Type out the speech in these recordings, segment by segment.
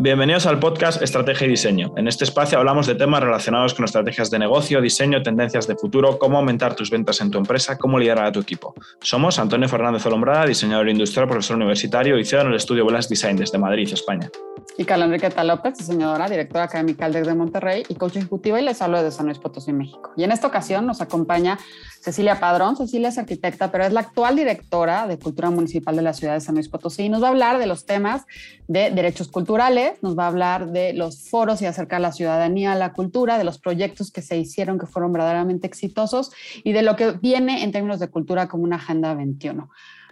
Bienvenidos al podcast Estrategia y Diseño. En este espacio hablamos de temas relacionados con estrategias de negocio, diseño, tendencias de futuro, cómo aumentar tus ventas en tu empresa, cómo liderar a tu equipo. Somos Antonio Fernández Olombrada, diseñador industrial, profesor universitario y CEO en el estudio Velas Design desde Madrid, España. Y Carla Enriqueta López, diseñadora, directora académica del de Monterrey y coach ejecutiva y les hablo de San Luis Potosí, México. Y en esta ocasión nos acompaña Cecilia Padrón. Cecilia es arquitecta, pero es la actual directora de Cultura Municipal de la ciudad de San Luis Potosí y nos va a hablar de los temas de derechos culturales, nos va a hablar de los foros y acercar la ciudadanía a la cultura, de los proyectos que se hicieron que fueron verdaderamente exitosos y de lo que viene en términos de cultura como una Agenda 21.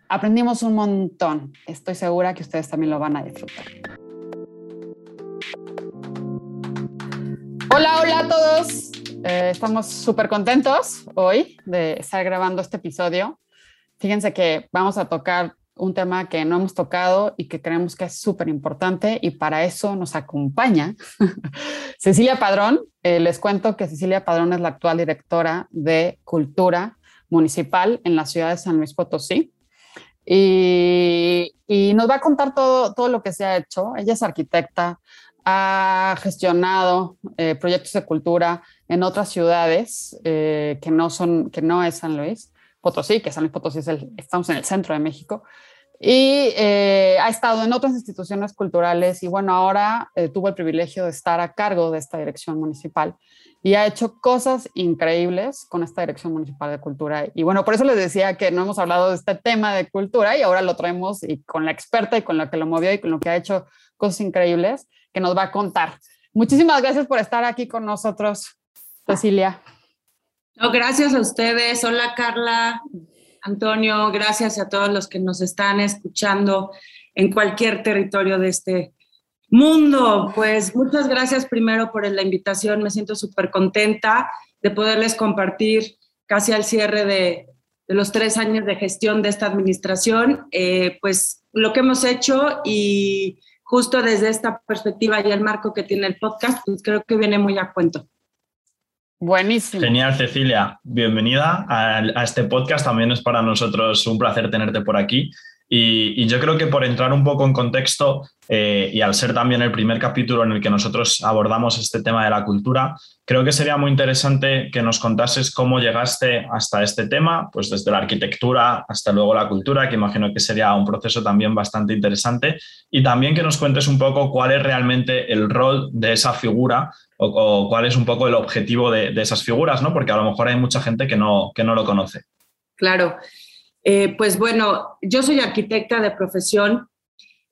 Aprendimos un montón. Estoy segura que ustedes también lo van a disfrutar. Hola, hola a todos. Eh, estamos súper contentos hoy de estar grabando este episodio. Fíjense que vamos a tocar un tema que no hemos tocado y que creemos que es súper importante y para eso nos acompaña Cecilia Padrón. Eh, les cuento que Cecilia Padrón es la actual directora de Cultura Municipal en la ciudad de San Luis Potosí. Y, y nos va a contar todo, todo lo que se ha hecho. Ella es arquitecta, ha gestionado eh, proyectos de cultura en otras ciudades eh, que, no son, que no es San Luis Potosí, que San Luis Potosí es el, estamos en el centro de México, y eh, ha estado en otras instituciones culturales y bueno, ahora tuvo el privilegio de estar a cargo de esta dirección municipal y ha hecho cosas increíbles con esta dirección municipal de cultura. Y bueno, por eso les decía que no hemos hablado de este tema de cultura y ahora lo traemos y con la experta y con la que lo movió y con lo que ha hecho cosas increíbles que nos va a contar. Muchísimas gracias por estar aquí con nosotros, Cecilia. No, gracias a ustedes. Hola Carla, Antonio, gracias a todos los que nos están escuchando en cualquier territorio de este mundo. Pues muchas gracias primero por la invitación. Me siento súper contenta de poderles compartir casi al cierre de, los tres años de gestión de esta administración, eh, pues lo que hemos hecho y justo desde esta perspectiva y el marco que tiene el podcast, pues creo que viene muy a cuento. Buenísimo. Genial, Cecilia. Bienvenida a, este podcast. También es para nosotros un placer tenerte por aquí. Y, y yo creo que por entrar un poco en contexto eh, y al ser también el primer capítulo en el que nosotros abordamos este tema de la cultura, creo que sería muy interesante que nos contases cómo llegaste hasta este tema, pues desde la arquitectura hasta luego la cultura, que imagino que sería un proceso también bastante interesante, y también que nos cuentes un poco cuál es realmente el rol de esa figura o, cuál es un poco el objetivo de, de, esas figuras, ¿no? Porque a lo mejor hay mucha gente que no, que no lo conoce. Claro. Eh, pues bueno, yo soy arquitecta de profesión,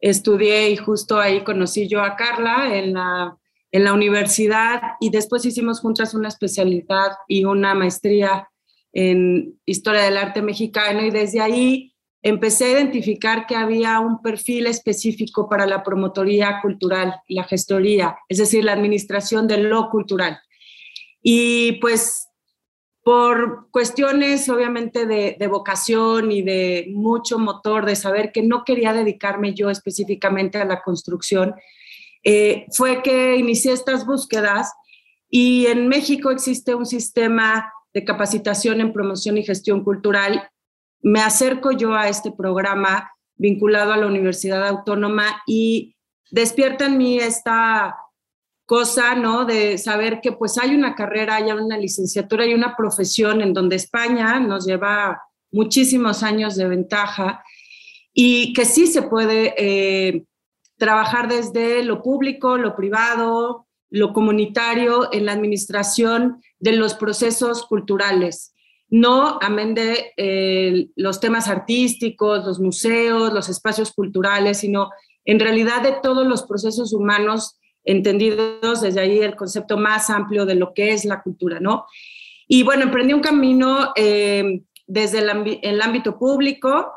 estudié y justo ahí conocí yo a Carla en la, en la universidad y después hicimos juntas una especialidad y una maestría en historia del arte mexicano y desde ahí empecé a identificar que había un perfil específico para la promotoría cultural, la gestoría, es decir, la administración de lo cultural. Y pues por cuestiones obviamente de, vocación y de mucho motor, de saber que no quería dedicarme yo específicamente a la construcción, eh, fue que inicié estas búsquedas y en México existe un sistema de capacitación en promoción y gestión cultural. Me acerco yo a este programa vinculado a la Universidad Autónoma y despierta en mí esta cosa, ¿no? De saber que pues hay una carrera, hay una licenciatura, hay una profesión en donde España nos lleva muchísimos años de ventaja y que sí se puede eh, trabajar desde lo público, lo privado, lo comunitario en la administración de los procesos culturales. No amén de eh, los temas artísticos, los museos, los espacios culturales, sino en realidad de todos los procesos humanos entendidos desde ahí el concepto más amplio de lo que es la cultura, ¿no? Y bueno, emprendí un camino eh, desde el, ámbito público,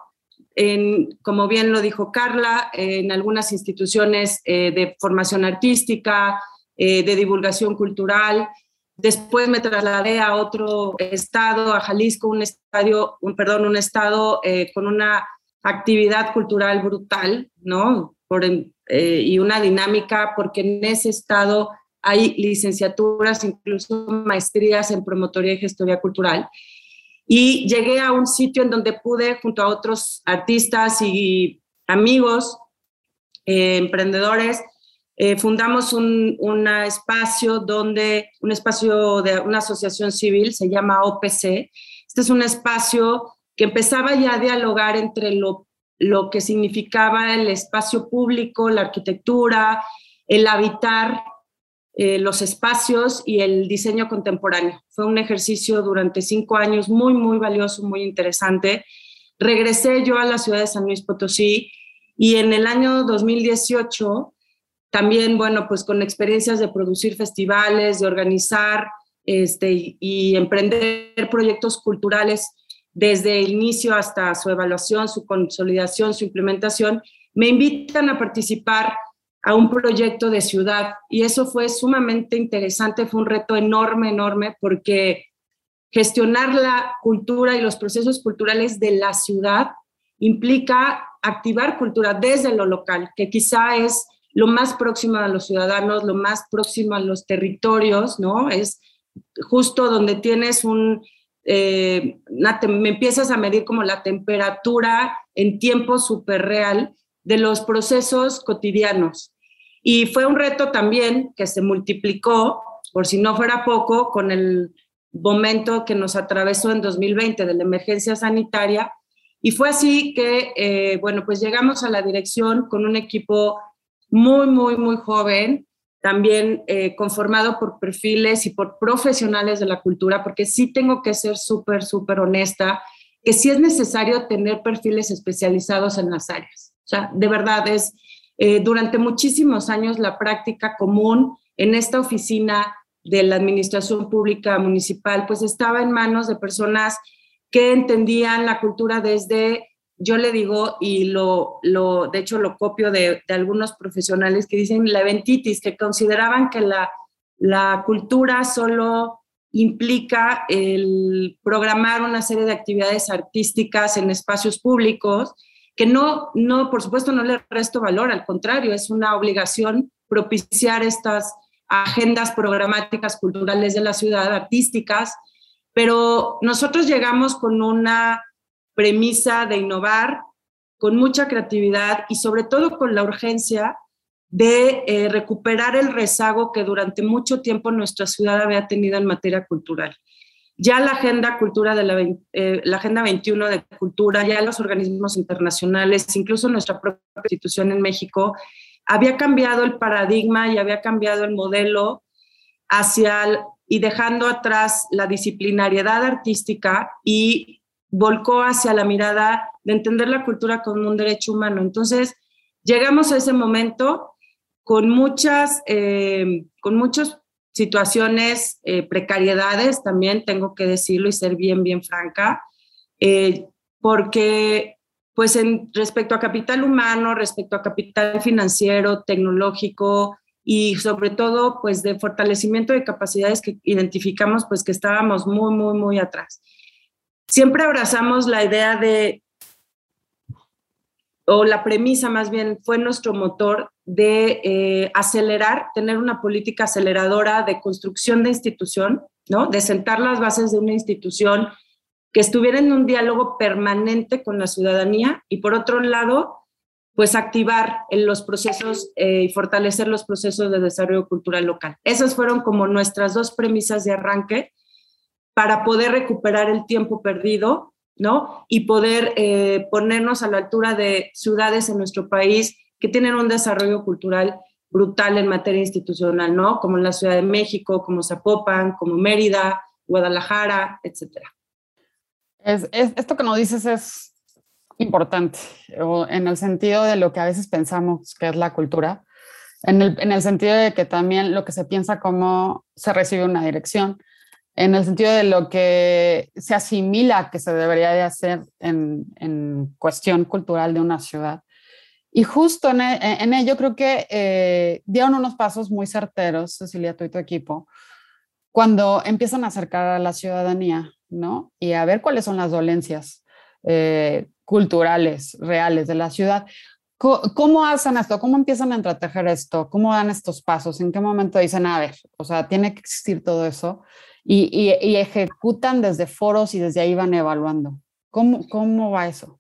como bien lo dijo Carla, en algunas instituciones eh, de formación artística, eh, de divulgación cultural. Después me trasladé a otro estado, a Jalisco, un estadio, un, perdón, un estado eh, con una actividad cultural brutal, ¿no? Eh, y una dinámica, porque en ese estado hay licenciaturas, incluso maestrías en promotoría y gestoría cultural. Y llegué a un sitio en donde pude, junto a otros artistas y amigos, eh, emprendedores, eh, fundamos un espacio donde, un espacio de una asociación civil, se llama OPC. Este es un espacio que empezaba ya a dialogar entre lo, lo que significaba el espacio público, la arquitectura, el habitar eh, los espacios y el diseño contemporáneo. Fue un ejercicio durante cinco años muy, muy valioso, muy interesante. Regresé yo a la ciudad de San Luis Potosí y en el año 2018 también, bueno, pues con experiencias de producir festivales, de organizar este, y emprender proyectos culturales desde el inicio hasta su evaluación, su consolidación, su implementación, me invitan a participar a un proyecto de ciudad. Y eso fue sumamente interesante, fue un reto enorme, enorme, porque gestionar la cultura y los procesos culturales de la ciudad implica activar cultura desde lo local, que quizá es lo más próximo a los ciudadanos, lo más próximo a los territorios, ¿no? Es justo donde tienes un, eh, me empiezas a medir como la temperatura en tiempo súper real de los procesos cotidianos. Y fue un reto también que se multiplicó, por si no fuera poco, con el momento que nos atravesó en 2020 de la emergencia sanitaria. Y fue así que, eh, bueno, pues llegamos a la dirección con un equipo muy, muy, muy joven, también eh, conformado por perfiles y por profesionales de la cultura, porque sí tengo que ser súper, súper honesta, que sí es necesario tener perfiles especializados en las áreas. O sea, de verdad es, eh, durante muchísimos años la práctica común en esta oficina de la Administración Pública Municipal, pues estaba en manos de personas que entendían la cultura desde yo le digo, y lo, lo de hecho lo copio de, algunos profesionales que dicen la eventitis, que consideraban que la, la cultura solo implica el programar una serie de actividades artísticas en espacios públicos, que no, no, por supuesto, no le resto valor, al contrario, es una obligación propiciar estas agendas programáticas culturales de la ciudad, artísticas, pero nosotros llegamos con una premisa de innovar con mucha creatividad y sobre todo con la urgencia de eh, recuperar el rezago que durante mucho tiempo nuestra ciudad había tenido en materia cultural. Ya la Agenda, cultura de la, eh, agenda 21 de Cultura, ya los organismos internacionales, incluso nuestra propia institución en México, había cambiado el paradigma y había cambiado el modelo hacia y dejando atrás la disciplinariedad artística y volcó hacia la mirada de entender la cultura como un derecho humano. Entonces, llegamos a ese momento con muchas, eh, con muchas situaciones, eh, precariedades, también tengo que decirlo y ser bien, bien franca, eh, porque pues en, respecto a capital humano, respecto a capital financiero, tecnológico y sobre todo pues de fortalecimiento de capacidades que identificamos pues que estábamos muy, muy, muy atrás siempre abrazamos la idea de, o la premisa más bien fue nuestro motor de eh, acelerar, tener una política aceleradora de construcción de institución, ¿no? De sentar las bases de una institución que estuviera en un diálogo permanente con la ciudadanía y por otro lado, pues activar en los procesos eh, y fortalecer los procesos de desarrollo cultural local. Esas fueron como nuestras dos premisas de arranque para poder recuperar el tiempo perdido, ¿no? Y poder eh, ponernos a la altura de ciudades en nuestro país que tienen un desarrollo cultural brutal en materia institucional, ¿no? Como la Ciudad de México, como Zapopan, como Mérida, Guadalajara, etcétera. Es, esto que nos dices es importante, en el sentido de lo que a veces pensamos que es la cultura, en el, en el sentido de que también lo que se piensa como se recibe una dirección, en el sentido de lo que se asimila que se debería de hacer en, en cuestión cultural de una ciudad. Y justo en, e, en ello creo que eh, dieron unos pasos muy certeros, Cecilia, tú y tu equipo, cuando empiezan a acercar a la ciudadanía, ¿no? Y a ver cuáles son las dolencias eh, culturales reales de la ciudad. ¿Cómo, hacen esto? ¿Cómo empiezan a entretejer esto? ¿Cómo dan estos pasos? ¿En qué momento dicen, a ver, o sea, tiene que existir todo eso? Y, ejecutan desde foros y desde ahí van evaluando. ¿Cómo, ¿Cómo va eso?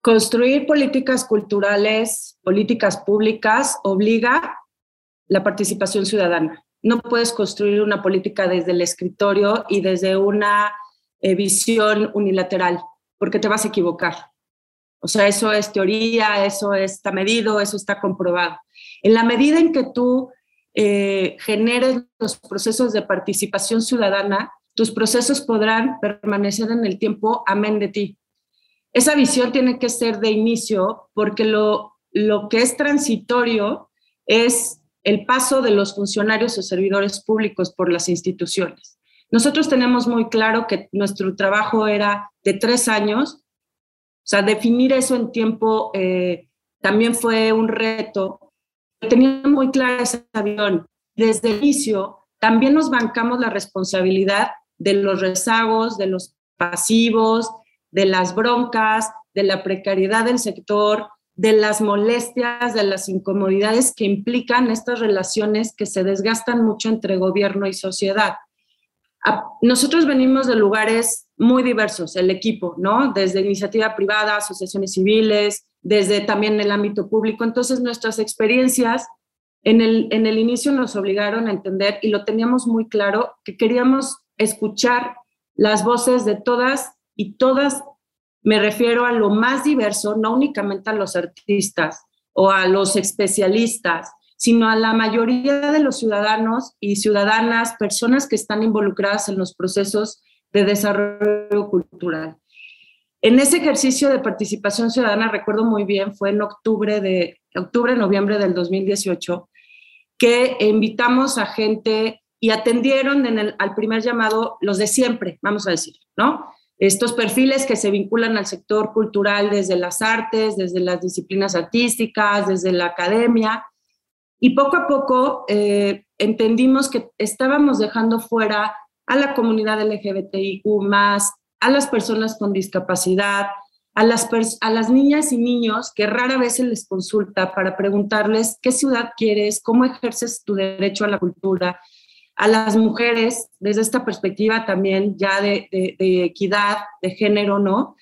Construir políticas culturales, políticas públicas, obliga la participación ciudadana. No puedes construir una política desde el escritorio y desde una eh, visión unilateral, porque te vas a equivocar. O sea, eso es teoría, eso está medido, eso está comprobado. En la medida en que tú eh, generes los procesos de participación ciudadana, tus procesos podrán permanecer en el tiempo amén de ti. Esa visión tiene que ser de inicio porque lo, lo que es transitorio es el paso de los funcionarios o servidores públicos por las instituciones. Nosotros tenemos muy claro que nuestro trabajo era de tres años, o sea, definir eso en tiempo eh, también fue un reto. Teníamos muy clara esa visión. Desde el inicio, también nos bancamos la responsabilidad de los rezagos, de los pasivos, de las broncas, de la precariedad del sector, de las molestias, de las incomodidades que implican estas relaciones que se desgastan mucho entre gobierno y sociedad. Nosotros venimos de lugares muy diversos, el equipo, ¿no? Desde iniciativa privada, asociaciones civiles, desde también el ámbito público. Entonces, nuestras experiencias en el, en el inicio nos obligaron a entender y lo teníamos muy claro que queríamos escuchar las voces de todas y todas me refiero a lo más diverso, no únicamente a los artistas o a los especialistas, sino a la mayoría de los ciudadanos y ciudadanas, personas que están involucradas en los procesos de desarrollo cultural. En ese ejercicio de participación ciudadana, recuerdo muy bien, fue en octubre de octubre, noviembre del 2018, que invitamos a gente y atendieron en el, al primer llamado los de siempre, vamos a decir, ¿no? estos perfiles que se vinculan al sector cultural desde las artes, desde las disciplinas artísticas, desde la academia. Y poco a poco eh, entendimos que estábamos dejando fuera a la comunidad LGBTIQ, a las personas con discapacidad, a las, a las niñas y niños que rara vez se les consulta para preguntarles qué ciudad quieres, cómo ejerces tu derecho a la cultura, a las mujeres desde esta perspectiva también ya de, equidad, de género, ¿no?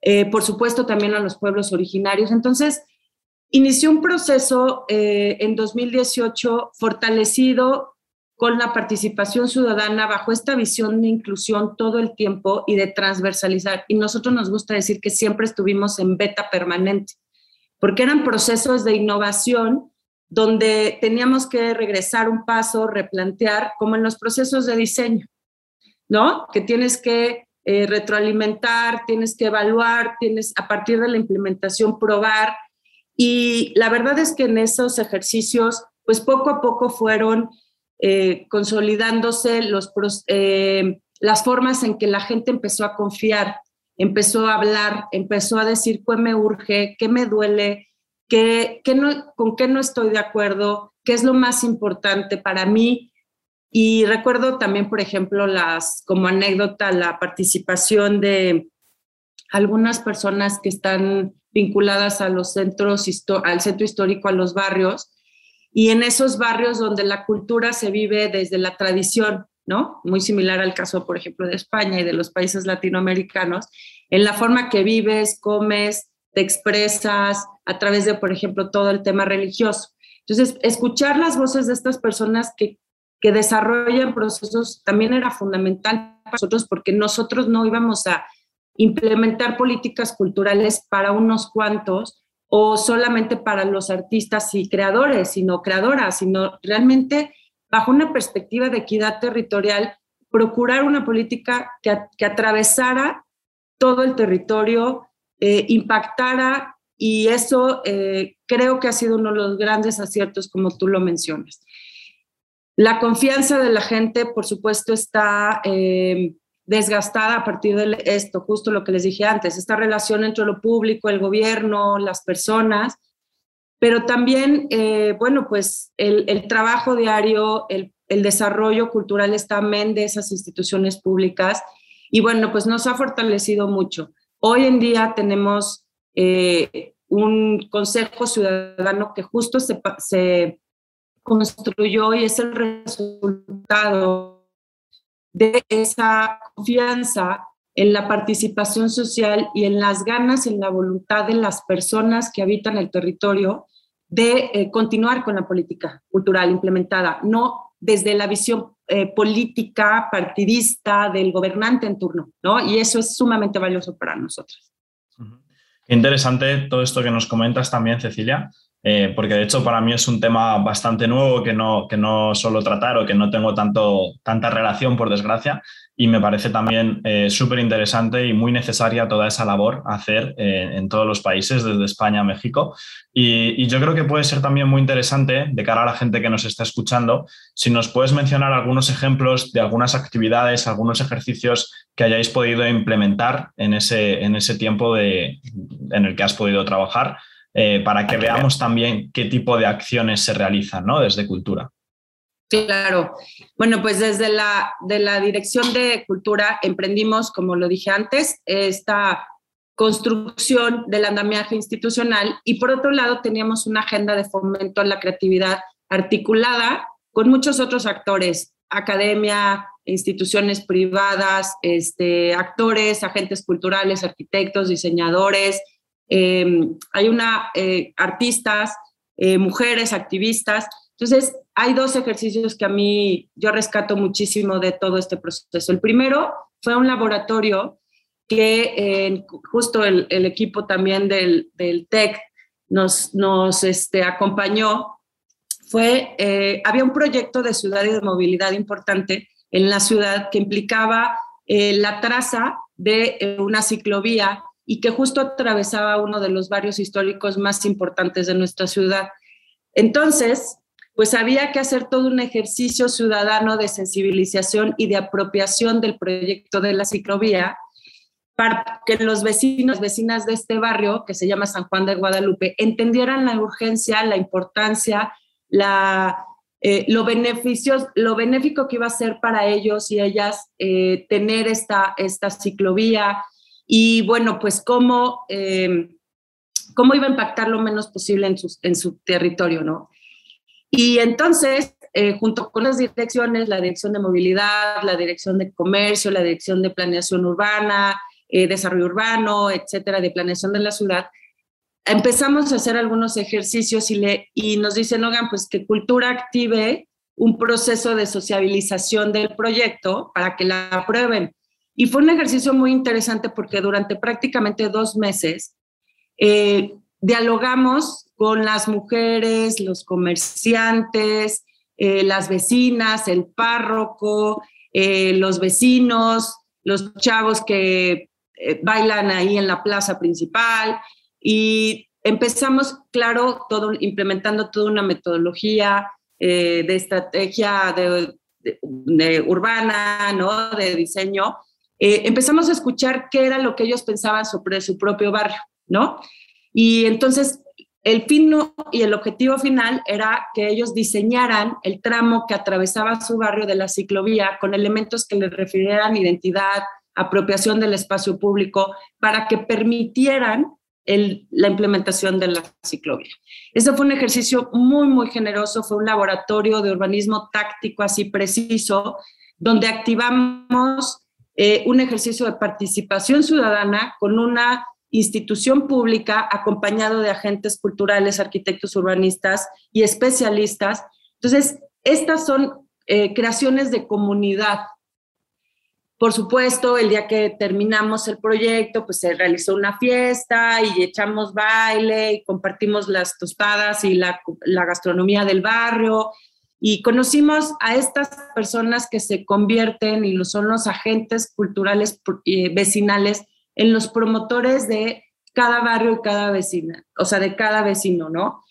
Eh, por supuesto también a los pueblos originarios. Entonces, inició un proceso eh, en 2018 fortalecido con la participación ciudadana bajo esta visión de inclusión todo el tiempo y de transversalizar. Y nosotros nos gusta decir que siempre estuvimos en beta permanente, porque eran procesos de innovación donde teníamos que regresar un paso, replantear, como en los procesos de diseño, ¿no? Que tienes que eh, retroalimentar, tienes que evaluar, tienes a partir de la implementación probar. Y la verdad es que en esos ejercicios, pues poco a poco fueron eh, consolidándose los, eh, las formas en que la gente empezó a confiar, empezó a hablar, empezó a decir qué me urge, qué me duele, qué, no, con qué no estoy de acuerdo, qué es lo más importante para mí. Y recuerdo también, por ejemplo, las, como anécdota, la participación de algunas personas que están vinculadas a los centros, al centro histórico, a los barrios, y en esos barrios donde la cultura se vive desde la tradición, ¿no? Muy similar al caso, por ejemplo, de España y de los países latinoamericanos, en la forma que vives, comes, te expresas, a través de, por ejemplo, todo el tema religioso. Entonces, escuchar las voces de estas personas que, que desarrollan procesos también era fundamental para nosotros porque nosotros no íbamos a implementar políticas culturales para unos cuantos o solamente para los artistas y creadores, sino creadoras, sino realmente bajo una perspectiva de equidad territorial, procurar una política que, que atravesara todo el territorio, eh, impactara y eso eh, creo que ha sido uno de los grandes aciertos, como tú lo mencionas. La confianza de la gente, por supuesto, está eh, desgastada a partir de esto, justo lo que les dije antes, esta relación entre lo público, el gobierno, las personas, pero también, eh, bueno, pues el, trabajo diario, el, desarrollo cultural está amén de esas instituciones públicas y bueno, pues nos ha fortalecido mucho. Hoy en día tenemos eh, un consejo ciudadano que justo se, se construyó y es el resultado de esa confianza en la participación social y en las ganas, en la voluntad de las personas que habitan el territorio de eh, continuar con la política cultural implementada, no desde la visión eh, política partidista del gobernante en turno, ¿no? Y eso es sumamente valioso para nosotros. Interesante todo esto que nos comentas también, Cecilia, eh, porque de hecho para mí es un tema bastante nuevo que no, que no suelo tratar o que no tengo tanto, tanta relación, por desgracia, y me parece también eh, súper interesante y muy necesaria toda esa labor hacer eh, en todos los países, desde España a México. Y, yo creo que puede ser también muy interesante de cara a la gente que nos está escuchando, si nos puedes mencionar algunos ejemplos de algunas actividades, algunos ejercicios que hayáis podido implementar en ese, en ese tiempo de, en el que has podido trabajar eh, para que veamos también qué tipo de acciones se realizan ¿no? desde cultura. Claro. Bueno, pues desde la, de la Dirección de Cultura emprendimos, como lo dije antes, esta construcción del andamiaje institucional y por otro lado teníamos una agenda de fomento a la creatividad articulada con muchos otros actores, academia, instituciones privadas, este, actores, agentes culturales, arquitectos, diseñadores, Em, hay una, eh, artistas, eh, mujeres, activistas. Entonces, hay dos ejercicios que a mí yo rescato muchísimo de todo este proceso. El primero fue un laboratorio que justo el, equipo también del, del TEC nos, nos este, acompañó. Fue, eh, había un proyecto de ciudad y de movilidad importante en la ciudad que implicaba la traza de una ciclovía y que justo atravesaba uno de los barrios históricos más importantes de nuestra ciudad. Entonces, pues había que hacer todo un ejercicio ciudadano de sensibilización y de apropiación del proyecto de la ciclovía para que los vecinos, vecinas de este barrio, que se llama San Juan de Guadalupe, entendieran la urgencia, la importancia, la, eh, lo, beneficios, lo benéfico que iba a ser para ellos y ellas eh, tener esta, esta ciclovía, y bueno, pues cómo, eh, cómo iba a impactar lo menos posible en su, en su territorio, ¿no? Y entonces, eh, junto con las direcciones, la dirección de movilidad, la dirección de comercio, la dirección de planeación urbana, eh, desarrollo urbano, etcétera, de planeación de la ciudad, empezamos a hacer algunos ejercicios y, le, y nos dicen, oigan, pues que cultura active un proceso de sociabilización del proyecto para que la aprueben. Y fue un ejercicio muy interesante porque durante prácticamente dos meses eh, dialogamos con las mujeres, los comerciantes, eh, las vecinas, el párroco, eh, los vecinos, los chavos que bailan ahí en la plaza principal y empezamos, claro, todo, implementando toda una metodología de estrategia urbana, ¿no? De diseño, eh, empezamos a escuchar qué era lo que ellos pensaban sobre su propio barrio, ¿no? Y entonces el fin y el objetivo final era que ellos diseñaran el tramo que atravesaba su barrio de la ciclovía con elementos que le refirieran identidad, apropiación del espacio público, para que permitieran la implementación de la ciclovía. Ese fue un ejercicio muy, muy generoso, fue un laboratorio de urbanismo táctico así preciso, donde activamos eh, un ejercicio de participación ciudadana con una institución pública acompañado de agentes culturales, arquitectos urbanistas y especialistas. Entonces, estas son eh, creaciones de comunidad. Por supuesto, el día que terminamos el proyecto, pues se realizó una fiesta y echamos baile y compartimos las tostadas y la, la gastronomía del barrio y conocimos a estas personas que se convierten y son los agentes culturales eh, vecinales en los promotores de cada barrio y cada vecina, o sea, de cada vecino, ¿no?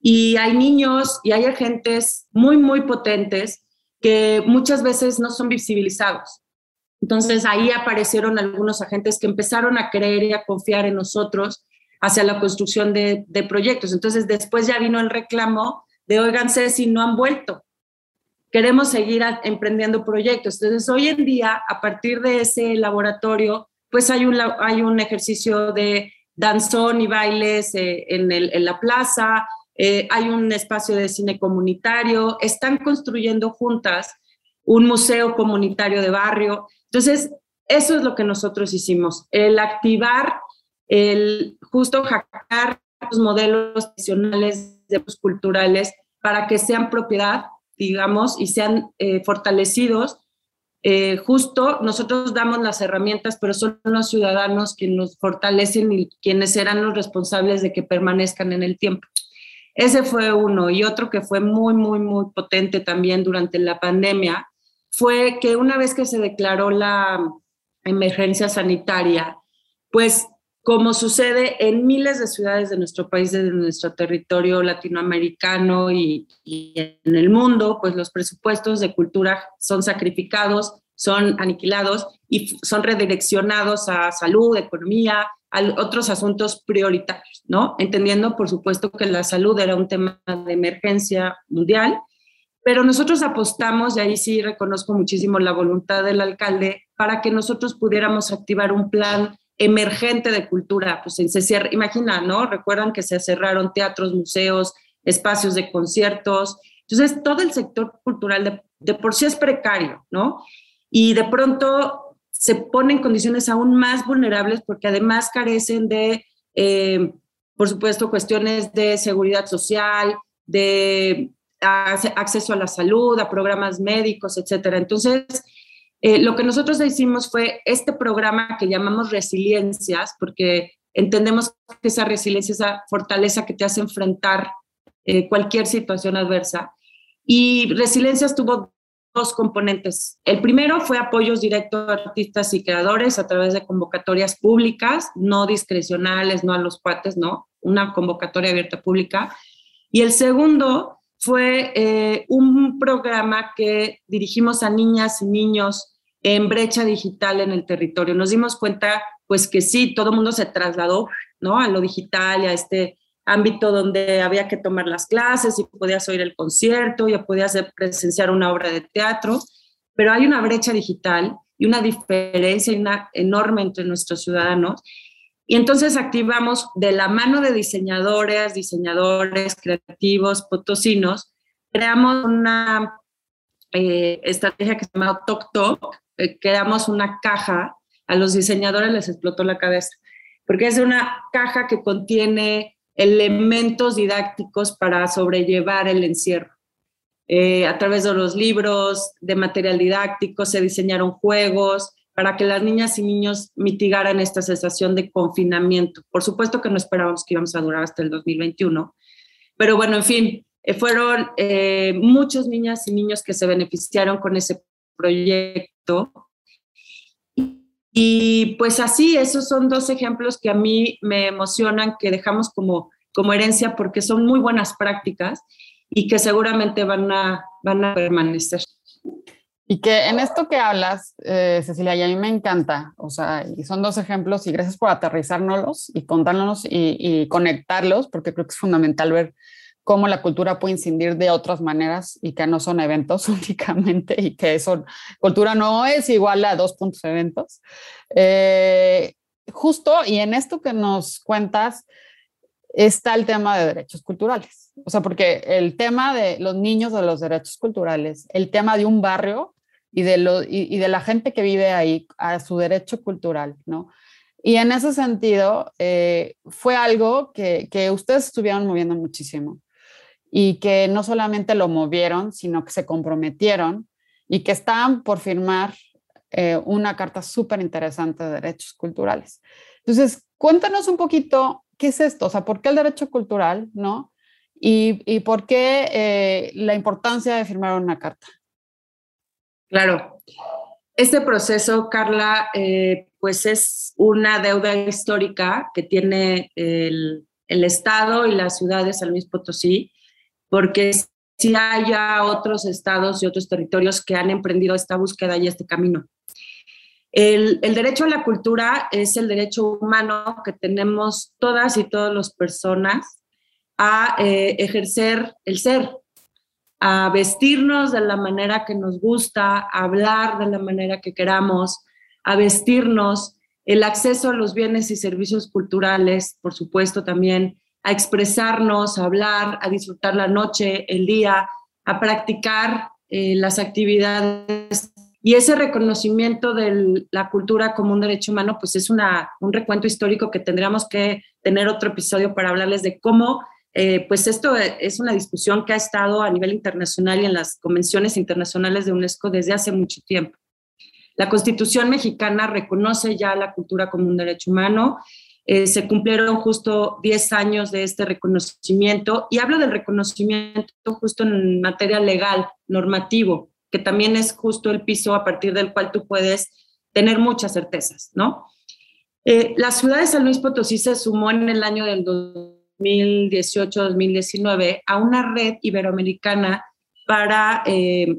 Y hay niños y hay agentes muy, muy potentes que muchas veces no son visibilizados. Entonces ahí aparecieron algunos agentes que empezaron a creer y a confiar en nosotros hacia la construcción de, de proyectos. Entonces después ya vino el reclamo de, oigan, si no han vuelto. Queremos seguir emprendiendo proyectos. Entonces, hoy en día, a partir de ese laboratorio, pues hay un, hay un ejercicio de danzón y bailes eh, en, el, en, la plaza, eh, hay un espacio de cine comunitario, están construyendo juntas un museo comunitario de barrio. Entonces, eso es lo que nosotros hicimos, el activar, el justo hackear los modelos tradicionales culturales para que sean propiedad, digamos, y sean eh, fortalecidos. Eh, justo nosotros damos las herramientas, pero son los ciudadanos quienes nos fortalecen y quienes serán los responsables de que permanezcan en el tiempo. Ese fue uno. Y otro que fue muy, muy, muy potente también durante la pandemia fue que una vez que se declaró la emergencia sanitaria, pues como sucede en miles de ciudades de nuestro país, de nuestro territorio latinoamericano y, en el mundo, pues los presupuestos de cultura son sacrificados, son aniquilados y son redireccionados a salud, economía, a otros asuntos prioritarios, ¿no? Entendiendo, por supuesto, que la salud era un tema de emergencia mundial, pero nosotros apostamos, y ahí sí reconozco muchísimo la voluntad del alcalde, para que nosotros pudiéramos activar un plan emergente de cultura, pues se cierra, imagina, ¿no? Recuerdan que se cerraron teatros, museos, espacios de conciertos. Entonces, todo el sector cultural de, por sí es precario, ¿no? Y de pronto se ponen condiciones aún más vulnerables porque además carecen de, eh, por supuesto, cuestiones de seguridad social, de acceso a la salud, a programas médicos, etcétera. Entonces, eh, lo que nosotros hicimos fue este programa que llamamos resiliencias, porque entendemos que esa resiliencia, esa fortaleza que te hace enfrentar eh, cualquier situación adversa. Y resiliencias tuvo dos componentes. El primero fue apoyos directos a artistas y creadores a través de convocatorias públicas, no discrecionales, no a los cuates, no, una convocatoria abierta pública. Y el segundo fue eh, un programa que dirigimos a niñas y niños en brecha digital en el territorio. Nos dimos cuenta, pues que sí, todo el mundo se trasladó, ¿no? A lo digital y a este ámbito donde había que tomar las clases y podías oír el concierto, ya podías presenciar una obra de teatro, pero hay una brecha digital y una diferencia una enorme entre nuestros ciudadanos. Y entonces activamos de la mano de diseñadores, diseñadores creativos, potosinos, creamos una eh, estrategia que se llama Tok Tok, eh, creamos una caja, a los diseñadores les explotó la cabeza, porque es una caja que contiene elementos didácticos para sobrellevar el encierro. Eh, a través de los libros, de material didáctico, se diseñaron juegos para que las niñas y niños mitigaran esta sensación de confinamiento. Por supuesto que no esperábamos que íbamos a durar hasta el 2021, pero bueno, en fin, eh, fueron muchos niñas y niños que se beneficiaron con ese proyecto. Y pues así, esos son dos ejemplos que a mí me emocionan, que dejamos como, como herencia porque son muy buenas prácticas y que seguramente van a, van a permanecer. Y que en esto que hablas, eh, Cecilia, y a mí me encanta, o sea, y son dos ejemplos y gracias por aterrizárnoslos y contárnoslos y, y conectarlos, porque creo que es fundamental ver cómo la cultura puede incidir de otras maneras y que no son eventos únicamente y que eso, cultura no es igual a dos puntos eventos. Eh, justo, y en esto que nos cuentas, está el tema de derechos culturales. O sea, porque el tema de los niños de los derechos culturales, el tema de un barrio y de, lo, y, de la gente que vive ahí a su derecho cultural, ¿no? Y en ese sentido, eh, fue algo que, que ustedes estuvieron moviendo muchísimo y que no solamente lo movieron, sino que se comprometieron y que están por firmar eh, una carta súper interesante de derechos culturales. Entonces, cuéntanos un poquito qué es esto, o sea, ¿por qué el derecho cultural, no? Y, y por qué eh, la importancia de firmar una carta. Claro. Este proceso, Carla, eh, pues es una deuda histórica que tiene el, el Estado y las ciudades al mismo Potosí porque si hay otros estados y otros territorios que han emprendido esta búsqueda y este camino. El, derecho a la cultura es el derecho humano que tenemos todas y todas las personas a eh, ejercer el ser, a vestirnos de la manera que nos gusta, a hablar de la manera que queramos, a vestirnos, el acceso a los bienes y servicios culturales, por supuesto también, a expresarnos, a hablar, a disfrutar la noche, el día, a practicar eh, las actividades. Y ese reconocimiento de la cultura como un derecho humano, pues es un recuento histórico que tendríamos que tener otro episodio para hablarles de cómo eh, pues esto es una discusión que ha estado a nivel internacional y en las convenciones internacionales de UNESCO desde hace mucho tiempo. La Constitución mexicana reconoce ya la cultura como un derecho humano. Eh, se cumplieron justo 10 años de este reconocimiento y hablo del reconocimiento justo en materia legal, normativo, que también es justo el piso a partir del cual tú puedes tener muchas certezas, ¿no? Eh, la ciudad de San Luis Potosí se sumó en el año del 2018-2019 a una red iberoamericana para eh,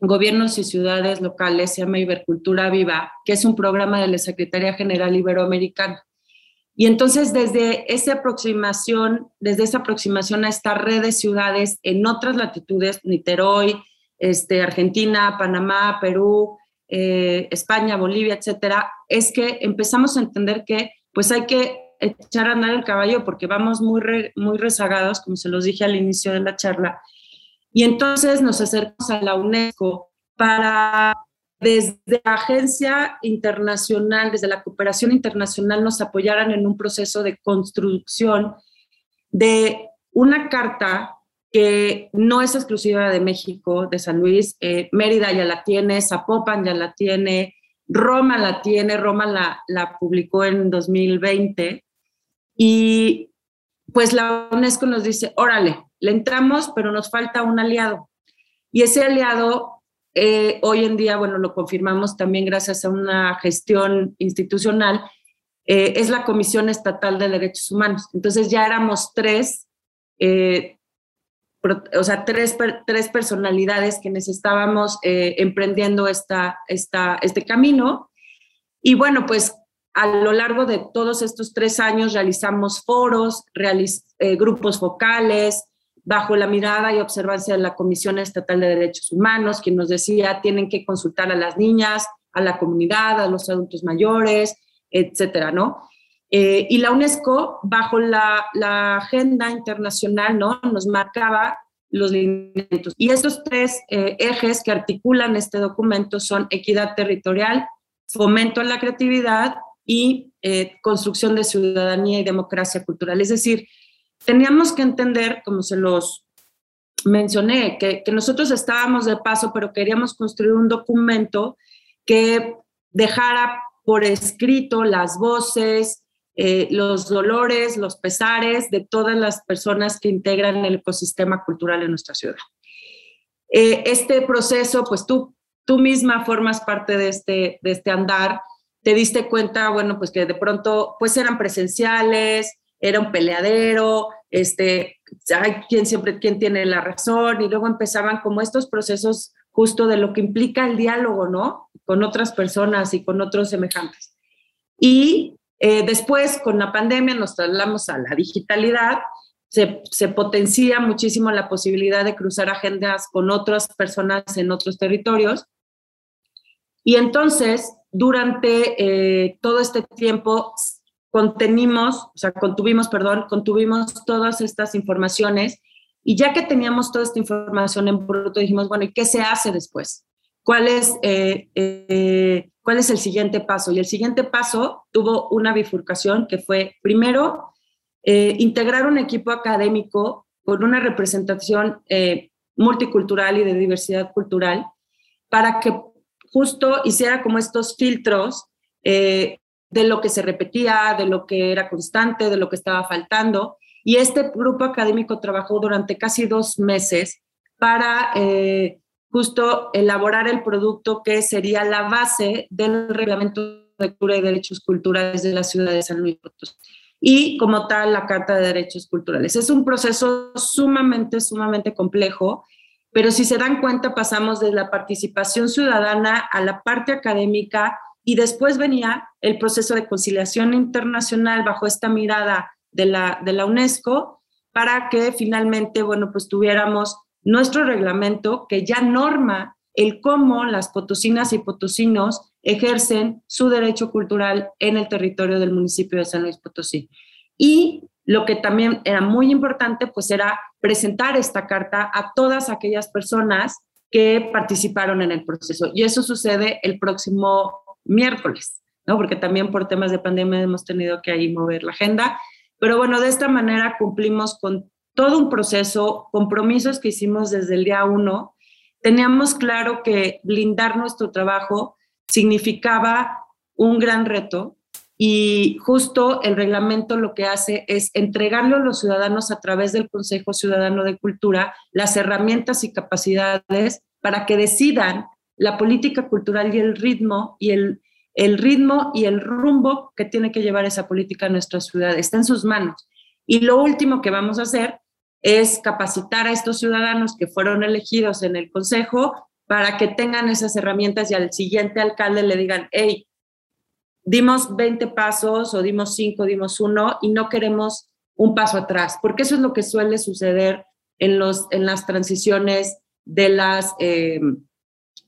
gobiernos y ciudades locales, se llama Ibercultura Viva, que es un programa de la Secretaría General Iberoamericana. Y entonces desde esa aproximación, desde esa aproximación a esta red de ciudades en otras latitudes, Niterói, este, Argentina, Panamá, Perú, eh, España, Bolivia, etcétera, es que empezamos a entender que pues hay que echar a andar el caballo porque vamos muy, muy rezagados, como se los dije al inicio de la charla. Y entonces nos acercamos a la UNESCO para, desde la agencia internacional, desde la cooperación internacional, nos apoyaran en un proceso de construcción de una carta que no es exclusiva de México, de San Luis. Eh, Mérida ya la tiene, Zapopan ya la tiene, Roma la tiene, Roma la, la publicó en 2020. Y pues la UNESCO nos dice, órale, le entramos, pero nos falta un aliado. Y ese aliado, eh, hoy en día, bueno, lo confirmamos también gracias a una gestión institucional, eh, es la Comisión Estatal de Derechos Humanos. Entonces ya éramos tres o sea, tres, tres personalidades quienes estábamos eh, emprendiendo esta, esta, este camino. Y bueno, pues a lo largo de todos estos tres años realizamos foros, eh, grupos focales, bajo la mirada y observancia de la Comisión Estatal de Derechos Humanos, quien nos decía tienen que consultar a las niñas, a la comunidad, a los adultos mayores, etcétera, ¿no? Eh, y la UNESCO, bajo la, agenda internacional, ¿no? nos marcaba los lineamientos. Y estos tres eh, ejes que articulan este documento son equidad territorial, fomento a la creatividad y eh, construcción de ciudadanía y democracia cultural. Es decir, teníamos que entender, como se los mencioné, que, nosotros estábamos de paso, pero queríamos construir un documento que dejara por escrito las voces, eh, los dolores, los pesares de todas las personas que integran el ecosistema cultural en nuestra ciudad. Eh, este proceso, pues tú, tú misma formas parte de este, de este andar, te diste cuenta, bueno, pues que de pronto, pues eran presenciales, era un peleadero, este, hay quien siempre, quien tiene la razón, y luego empezaban como estos procesos justo de lo que implica el diálogo, ¿no? Con otras personas y con otros semejantes. Y eh, después, con la pandemia, nos trasladamos a la digitalidad. Se, se, potencia muchísimo la posibilidad de cruzar agendas con otras personas en otros territorios. Y entonces, durante eh, todo este tiempo, contenimos, o sea, contuvimos, perdón, contuvimos todas estas informaciones y ya que teníamos toda esta información en bruto, dijimos, bueno, ¿y qué se hace después? ¿Cuál es eh, ¿Cuál es el siguiente paso? Y el siguiente paso tuvo una bifurcación que fue, primero, eh, integrar un equipo académico con una representación eh, multicultural y de diversidad cultural para que justo hiciera como estos filtros eh, de lo que se repetía, de lo que era constante, de lo que estaba faltando. Y este grupo académico trabajó durante casi dos meses para justo elaborar el producto que sería la base del reglamento de cultura y derechos culturales de la ciudad de San Luis Potosí y como tal la Carta de Derechos Culturales. Es un proceso sumamente, sumamente complejo, pero si se dan cuenta pasamos de la participación ciudadana a la parte académica y después venía el proceso de conciliación internacional bajo esta mirada de la, de la UNESCO para que finalmente, bueno, pues tuviéramos nuestro reglamento que ya norma el cómo las potosinas y potosinos ejercen su derecho cultural en el territorio del municipio de San Luis Potosí. Y lo que también era muy importante, pues era presentar esta carta a todas aquellas personas que participaron en el proceso. Y eso sucede el próximo miércoles, ¿no? Porque también por temas de pandemia hemos tenido que ahí mover la agenda. Pero bueno, de esta manera cumplimos con todo un proceso, compromisos que hicimos desde el día uno. Teníamos claro que blindar nuestro trabajo significaba un gran reto y justo el reglamento lo que hace es entregarle a los ciudadanos a través del Consejo Ciudadano de Cultura las herramientas y capacidades para que decidan la política cultural y el ritmo y el, el ritmo y el rumbo que tiene que llevar esa política a nuestra ciudad. Está en sus manos. Y lo último que vamos a hacer es capacitar a estos ciudadanos que fueron elegidos en el Consejo para que tengan esas herramientas y al siguiente alcalde le digan, hey, dimos 20 pasos o dimos 5, dimos uno y no queremos un paso atrás, porque eso es lo que suele suceder en, los, en las transiciones de, las, eh,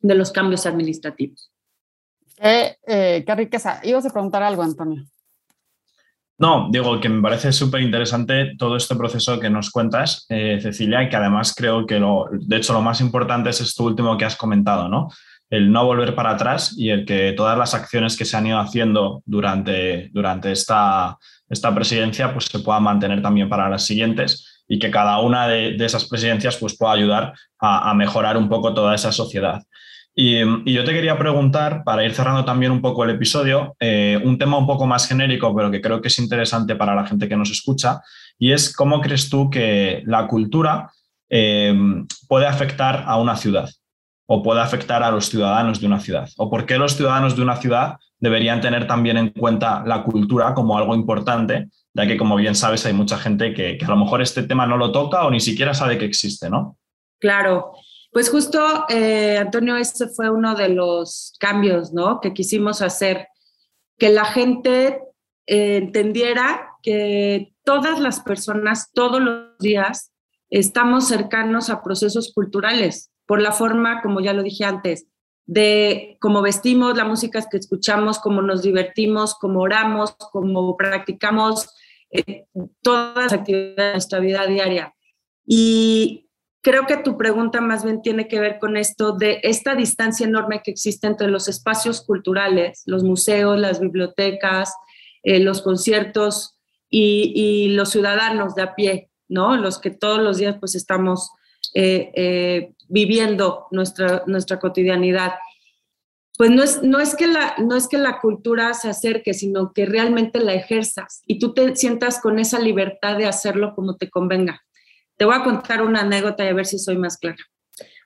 de los cambios administrativos. Eh, qué riqueza. Ibas a preguntar algo, Antonio. No, digo que me parece súper interesante todo este proceso que nos cuentas, eh, Cecilia, y que además creo que lo, de hecho lo más importante es esto último que has comentado, ¿no? El no volver para atrás y el que todas las acciones que se han ido haciendo durante, durante esta, esta presidencia pues se puedan mantener también para las siguientes y que cada una de, esas presidencias pues pueda ayudar a, a mejorar un poco toda esa sociedad. Y, yo te quería preguntar, para ir cerrando también un poco el episodio, eh, un tema un poco más genérico, pero que creo que es interesante para la gente que nos escucha, y es cómo crees tú que la cultura eh, puede afectar a una ciudad o puede afectar a los ciudadanos de una ciudad, o por qué los ciudadanos de una ciudad deberían tener también en cuenta la cultura como algo importante, ya que, como bien sabes, hay mucha gente que, que a lo mejor este tema no lo toca o ni siquiera sabe que existe, ¿no? Claro. Pues justo, eh, Antonio, ese fue uno de los cambios, ¿no? Que quisimos hacer, que la gente eh, entendiera que todas las personas, todos los días, estamos cercanos a procesos culturales, por la forma, como ya lo dije antes, de cómo vestimos, la música que escuchamos, cómo nos divertimos, cómo oramos, cómo practicamos eh, todas las actividades de nuestra vida diaria. Y creo que tu pregunta más bien tiene que ver con esto de esta distancia enorme que existe entre los espacios culturales, los museos, las bibliotecas, eh, los conciertos y, los ciudadanos de a pie, ¿no? Los que todos los días pues estamos eh, eh, viviendo nuestra, nuestra cotidianidad. Pues no es, no, es que la, no es que la cultura se acerque, sino que realmente la ejerzas y tú te sientas con esa libertad de hacerlo como te convenga. Te voy a contar una anécdota y a ver si soy más clara.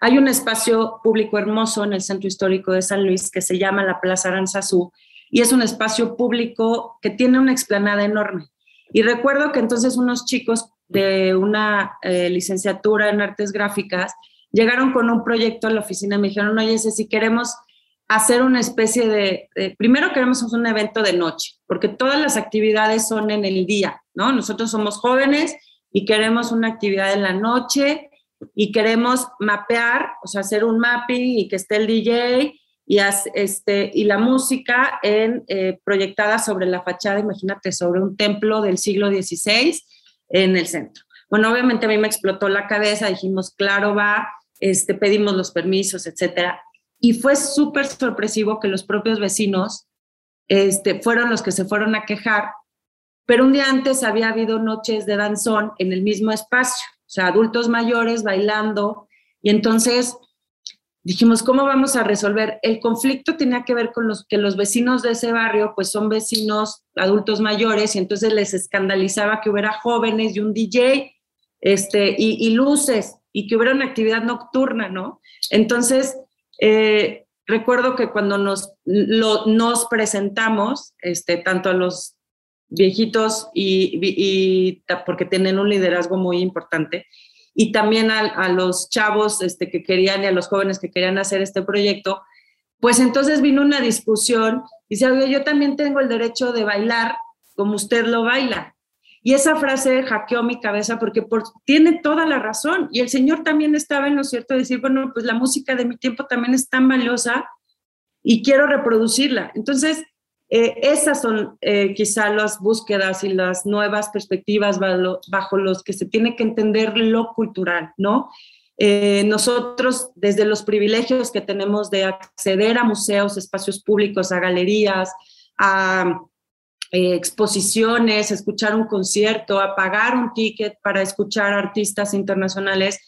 Hay un espacio público hermoso en el centro histórico de San Luis que se llama la Plaza Aranzazú y es un espacio público que tiene una explanada enorme. Y recuerdo que entonces unos chicos de una eh, licenciatura en artes gráficas llegaron con un proyecto a la oficina y me dijeron, oye, si queremos hacer una especie de, primero queremos un evento de noche, porque todas las actividades son en el día, ¿no? Nosotros somos jóvenes y queremos una actividad en la noche y queremos mapear, o sea, hacer un mapping y que esté el DJ y, este, y la música eh, proyectada sobre la fachada, imagínate, sobre un templo del siglo XVI en el centro. Bueno, obviamente a mí me explotó la cabeza, dijimos, claro, va, este, pedimos los permisos, etcétera. Y fue súper sorpresivo que los propios vecinos este, fueron los que se fueron a quejar pero un día antes había habido noches de danzón en el mismo espacio, o sea, adultos mayores bailando, y entonces dijimos, ¿cómo vamos a resolver? El conflicto tenía que ver con los que los vecinos de ese barrio, pues son vecinos adultos mayores, y entonces les escandalizaba que hubiera jóvenes y un DJ, este, y, luces, y que hubiera una actividad nocturna, ¿no? Entonces, eh, recuerdo que cuando nos, nos presentamos, este, tanto a los viejitos y, porque tienen un liderazgo muy importante y también a, los chavos este, que querían y a los jóvenes que querían hacer este proyecto, pues entonces vino una discusión y dice, yo también tengo el derecho de bailar como usted lo baila. Y esa frase hackeó mi cabeza porque por, tiene toda la razón. Y el Señor también estaba en lo cierto de decir, bueno, pues la música de mi tiempo también es tan valiosa y quiero reproducirla. Entonces, eh, esas son eh, quizá las búsquedas y las nuevas perspectivas bajo, los que se tiene que entender lo cultural, ¿no? Eh, nosotros, desde los privilegios que tenemos de acceder a museos, espacios públicos, a galerías, a exposiciones, escuchar un concierto, a pagar un ticket para escuchar artistas internacionales,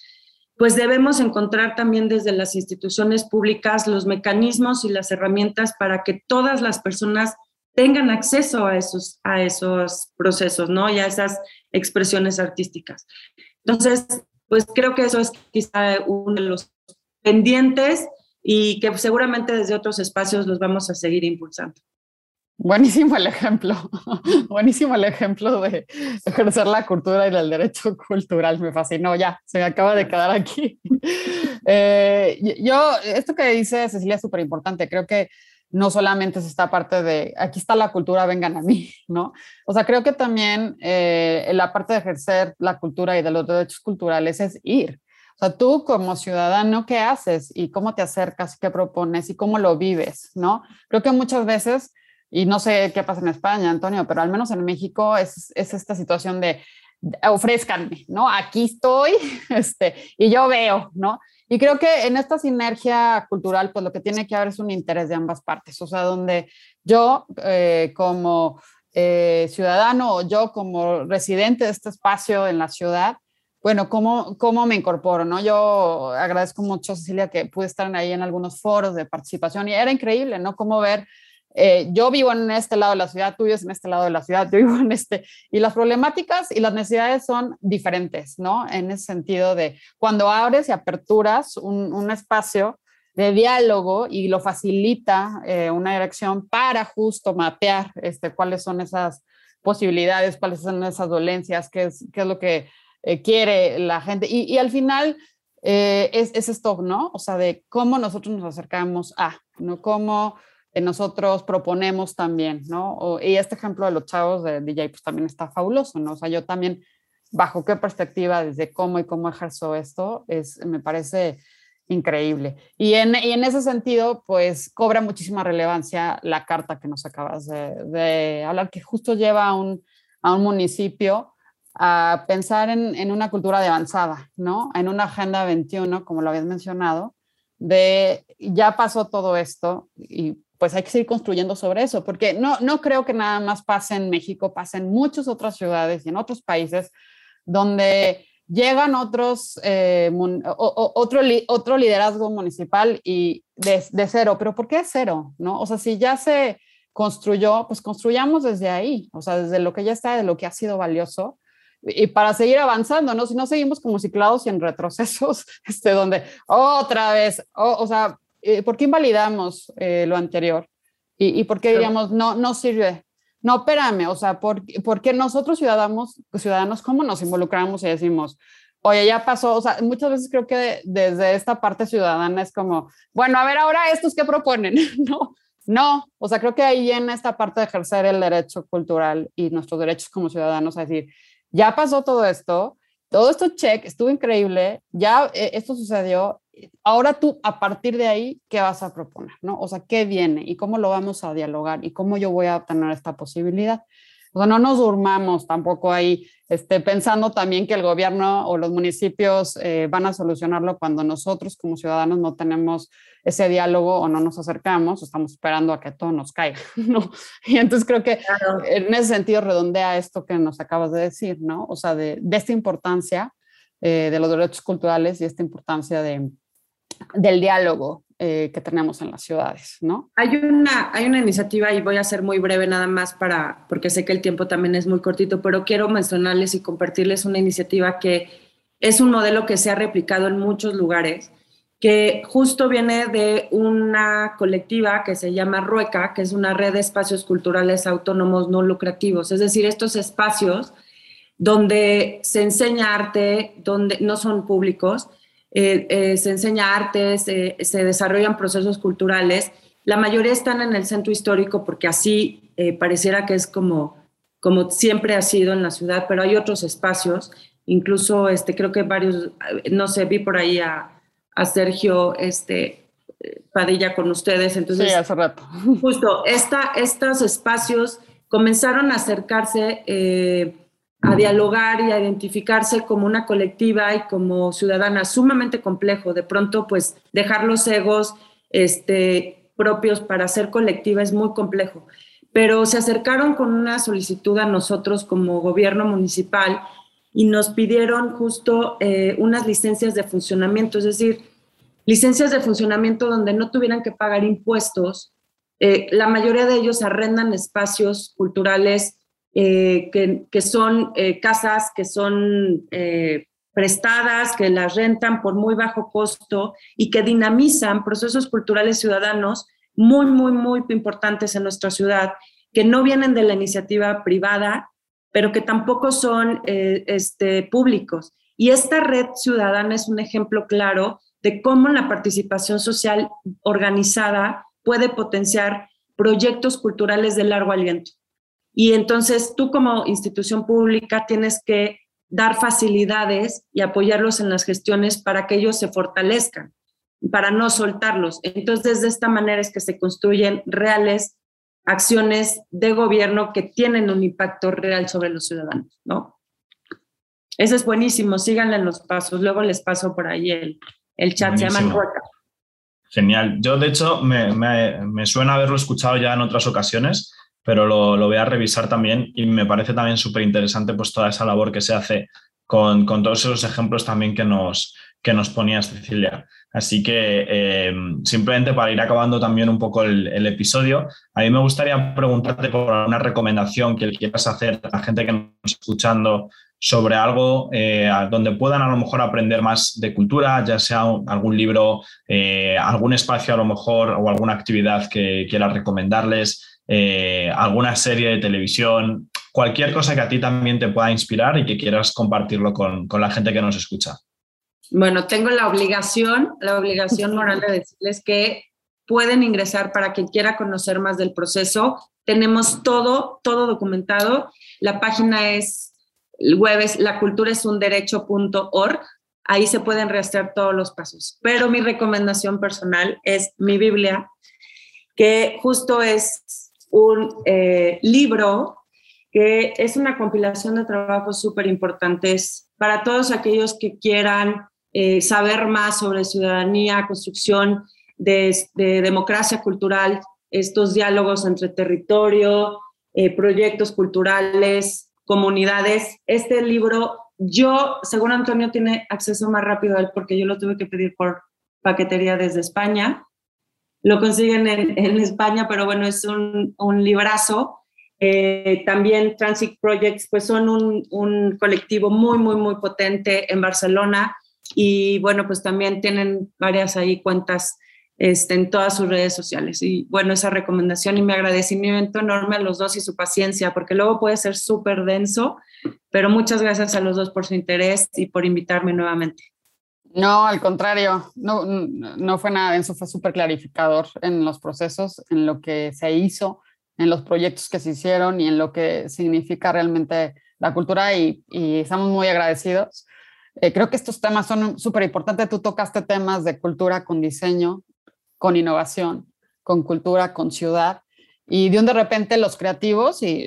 pues debemos encontrar también desde las instituciones públicas los mecanismos y las herramientas para que todas las personas tengan acceso a esos, a esos procesos, ¿no? Y a esas expresiones artísticas. Entonces, pues creo que eso es quizá uno de los pendientes y que seguramente desde otros espacios los vamos a seguir impulsando. Buenísimo el ejemplo, buenísimo el ejemplo de ejercer la cultura y el derecho cultural, me fascinó, ya, se me acaba de quedar aquí. Eh, yo, esto que dice Cecilia es súper importante, creo que no solamente es esta parte de, aquí está la cultura, vengan a mí, ¿no? O sea, creo que también eh, la parte de ejercer la cultura y de los derechos culturales es ir. O sea, tú como ciudadano, ¿qué haces? ¿Y cómo te acercas? ¿Qué propones? ¿Y cómo lo vives? ¿No? Creo que muchas veces y no sé qué pasa en España, Antonio, pero al menos en México es, es esta situación de ofrezcanme, ¿no? Aquí estoy, este, y yo veo, ¿no? Y creo que en esta sinergia cultural, pues lo que tiene que haber es un interés de ambas partes, o sea, donde yo eh, como eh, ciudadano o yo como residente de este espacio en la ciudad, bueno, ¿cómo, ¿cómo me incorporo? ¿no? Yo agradezco mucho, Cecilia, que pude estar ahí en algunos foros de participación y era increíble, ¿no? Cómo ver eh, yo vivo en este lado de la ciudad, tú vives en este lado de la ciudad, yo vivo en este, y las problemáticas y las necesidades son diferentes, ¿no? En ese sentido de cuando abres y aperturas un, un espacio de diálogo y lo facilita eh, una dirección para justo mapear este, cuáles son esas posibilidades, cuáles son esas dolencias, qué es, qué es lo que eh, quiere la gente. Y, y al final es, es esto, ¿no? O sea, de cómo nosotros nos acercamos a, ¿no? Cómo nosotros proponemos también, ¿no? y este ejemplo de los chavos de DJ, pues también está fabuloso, ¿no? O sea, yo también, bajo qué perspectiva, desde cómo y cómo ejerzo esto, es, me parece increíble. Y en, y en ese sentido, pues cobra muchísima relevancia la carta que nos acabas de, de hablar, que justo lleva a un, a un municipio a pensar en, en, una cultura de avanzada, ¿no? En una agenda 21, como lo habías mencionado, de ya pasó todo esto y pues hay que seguir construyendo sobre eso, porque no, no creo que nada más pase en México, pase en muchas otras ciudades y en otros países donde llegan otros, eh, otro, otro liderazgo municipal y de, de, cero, pero ¿por qué cero? ¿no? O sea, si ya se construyó, pues construyamos desde ahí, o sea, desde lo que ya está, de lo que ha sido valioso, y para seguir avanzando, ¿no? Si no seguimos como ciclados y en retrocesos, este, donde otra vez, o sea, eh, ¿por qué invalidamos eh, lo anterior? ¿Y, por qué digamos, no, no sirve? No, espérame, o sea, ¿por, qué nosotros ciudadanos, ciudadanos, cómo nos involucramos y decimos, oye, ya pasó, o sea, muchas veces creo que desde esta parte ciudadana es como, bueno, a ver, ahora estos qué proponen, ¿no? No, o sea, creo que ahí en esta parte de ejercer el derecho cultural y nuestros derechos como ciudadanos, a decir, ya pasó todo esto, todo esto check, estuvo increíble, ya eh, esto sucedió, ahora tú, a partir de ahí, ¿qué vas a proponer? ¿no? O sea, ¿qué viene? ¿Y cómo lo vamos a dialogar? ¿Y cómo yo voy a obtener esta posibilidad? O sea, no nos durmamos tampoco ahí este, pensando también que el gobierno o los municipios eh, van a solucionarlo cuando nosotros como ciudadanos no tenemos ese diálogo o no nos acercamos, estamos esperando a que todo nos caiga, ¿no? Y entonces creo que en ese sentido redondea esto que nos acabas de decir, ¿no? O sea, de, de esta importancia eh, de los derechos culturales y esta importancia de, del diálogo eh, que tenemos en las ciudades, ¿no? Hay una, hay una iniciativa y voy a ser muy breve nada más para, porque sé que el tiempo también es muy cortito, pero quiero mencionarles y compartirles una iniciativa que es un modelo que se ha replicado en muchos lugares, que justo viene de una colectiva que se llama RUECA, que es una red de espacios culturales autónomos no lucrativos, es decir, estos espacios donde se enseña arte, donde no son públicos, eh, eh, se enseña arte, se, desarrollan procesos culturales. La mayoría están en el centro histórico porque así eh, pareciera que es como, como siempre ha sido en la ciudad, pero hay otros espacios, incluso este, creo que varios, no sé, vi por ahí a, Sergio este, Padilla con ustedes. Entonces, sí, hace rato. Justo, esta, estos espacios comenzaron a acercarse a dialogar y a identificarse como una colectiva y como ciudadana sumamente complejo. De pronto, pues dejar los egos este, propios para ser colectiva es muy complejo. pero se acercaron con una solicitud a nosotros como gobierno municipal y nos pidieron justo eh, unas licencias de funcionamiento, es decir, licencias de funcionamiento donde no tuvieran que pagar impuestos. Eh, la mayoría de ellos arrendan espacios culturales eh, que, son casas que son prestadas, que las rentan por muy bajo costo y que dinamizan procesos culturales ciudadanos muy, muy, muy importantes en nuestra ciudad, que no vienen de la iniciativa privada, pero que tampoco son eh, este, públicos. Y esta red ciudadana es un ejemplo claro de cómo la participación social organizada puede potenciar proyectos culturales de largo aliento. Y entonces tú como institución pública tienes que dar facilidades y apoyarlos en las gestiones para que ellos se fortalezcan para no soltarlos. Entonces, de esta manera es que se construyen reales acciones de gobierno que tienen un impacto real sobre los ciudadanos, ¿no? Ese es buenísimo, síganle los pasos. Luego les paso por ahí el, el chat, se llama Genial. Yo, de hecho, me, me, suena haberlo escuchado ya en otras ocasiones, pero lo, lo voy a revisar también y me parece también súper interesante pues, toda esa labor que se hace con, con, todos esos ejemplos también que nos, que nos ponía Cecilia. Así que eh, simplemente para ir acabando también un poco el, episodio, a mí me gustaría preguntarte por una recomendación que quieras hacer a la gente que nos está escuchando sobre algo eh, donde puedan a lo mejor aprender más de cultura, ya sea algún libro, eh, algún espacio a lo mejor o alguna actividad que quieras recomendarles, alguna serie de televisión, cualquier cosa que a ti también te pueda inspirar y que quieras compartirlo con la gente que nos escucha. Bueno, tengo la obligación, la obligación moral de decirles que pueden ingresar para quien quiera conocer más del proceso. Tenemos todo, todo documentado. La página es web es laculturaesunderecho.org. Ahí se pueden rastrear todos los pasos. Pero mi recomendación personal es mi Biblia, que justo es un eh, libro que es una compilación de trabajos súper importantes para todos aquellos que quieran eh, saber más sobre ciudadanía, construcción de, democracia cultural, estos diálogos entre territorio, eh, proyectos culturales, comunidades. Este libro, yo, según Antonio, tiene acceso más rápido a él porque yo lo tuve que pedir por paquetería desde España. Lo consiguen en, España, pero bueno, es un, un librazo. Eh, también Transit Projects, pues son un, un colectivo muy, muy, muy potente en Barcelona y bueno, pues también tienen varias ahí cuentas este, en todas sus redes sociales. Y bueno, esa recomendación y mi agradecimiento enorme a los dos y su paciencia, porque luego puede ser súper denso, pero muchas gracias a los dos por su interés y por invitarme nuevamente. No, al contrario, no, no fue nada denso, fue súper clarificador en los procesos, en lo que se hizo, en los proyectos que se hicieron y en lo que significa realmente la cultura y, y estamos muy agradecidos eh, creo que estos temas son súper importantes. Tú tocaste temas de cultura con diseño, con innovación, con cultura, con ciudad. Y de un de repente los creativos y,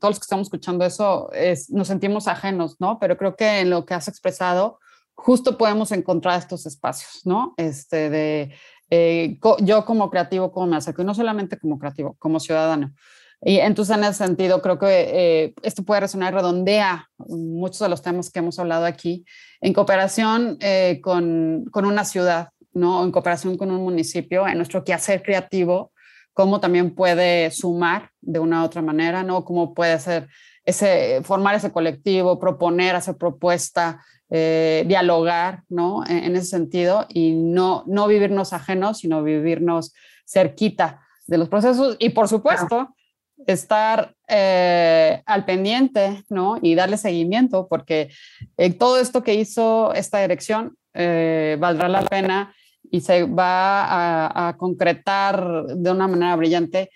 todos los que estamos escuchando eso es, nos sentimos ajenos, ¿no? Pero creo que en lo que has expresado justo podemos encontrar estos espacios, ¿no? Este de eh, yo como creativo, ¿cómo me acerco? Y no solamente como creativo, como ciudadano. Y entonces, en ese sentido, creo que eh, esto puede resonar, redondea muchos de los temas que hemos hablado aquí, en cooperación eh, con, con, una ciudad, ¿no? en cooperación con un municipio, en nuestro quehacer creativo, cómo también puede sumar de una u otra manera, ¿no? cómo puede ser ese, formar ese colectivo, proponer, hacer propuesta, eh, dialogar, ¿no? En, ese sentido, y no, no vivirnos ajenos, sino vivirnos cerquita de los procesos. Y por supuesto, estar eh, al pendiente, ¿no? Y darle seguimiento, porque eh, todo esto que hizo esta dirección valdrá la pena y se va a, concretar de una manera brillante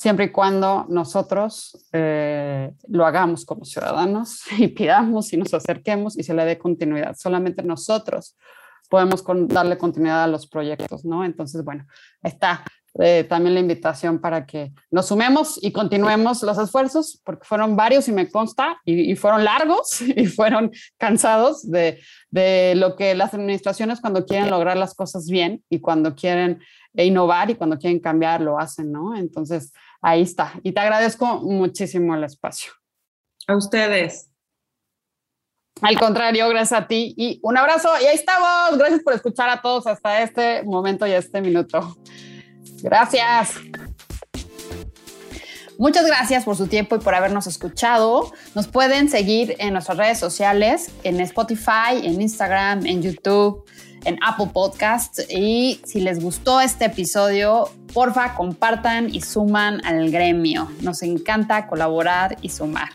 siempre y cuando nosotros lo hagamos como ciudadanos y pidamos y nos acerquemos y se le dé continuidad. Solamente nosotros podemos darle continuidad a los proyectos, ¿no? Entonces, bueno, está eh, también la invitación para que nos sumemos y continuemos los esfuerzos, porque fueron varios y me consta, y, fueron largos y fueron cansados de, de, lo que las administraciones cuando quieren lograr las cosas bien y cuando quieren innovar y cuando quieren cambiar lo hacen, ¿no? Entonces, ahí está. Y te agradezco muchísimo el espacio. A ustedes. Al contrario, gracias a ti y un abrazo. Y ahí estamos. Gracias por escuchar a todos hasta este momento y este minuto. Gracias. Muchas gracias por su tiempo y por habernos escuchado. Nos pueden seguir en nuestras redes sociales, en Spotify, en Instagram, en YouTube, en Apple Podcasts. Y si les gustó este episodio, porfa, compartan y suman al gremio. Nos encanta colaborar y sumar.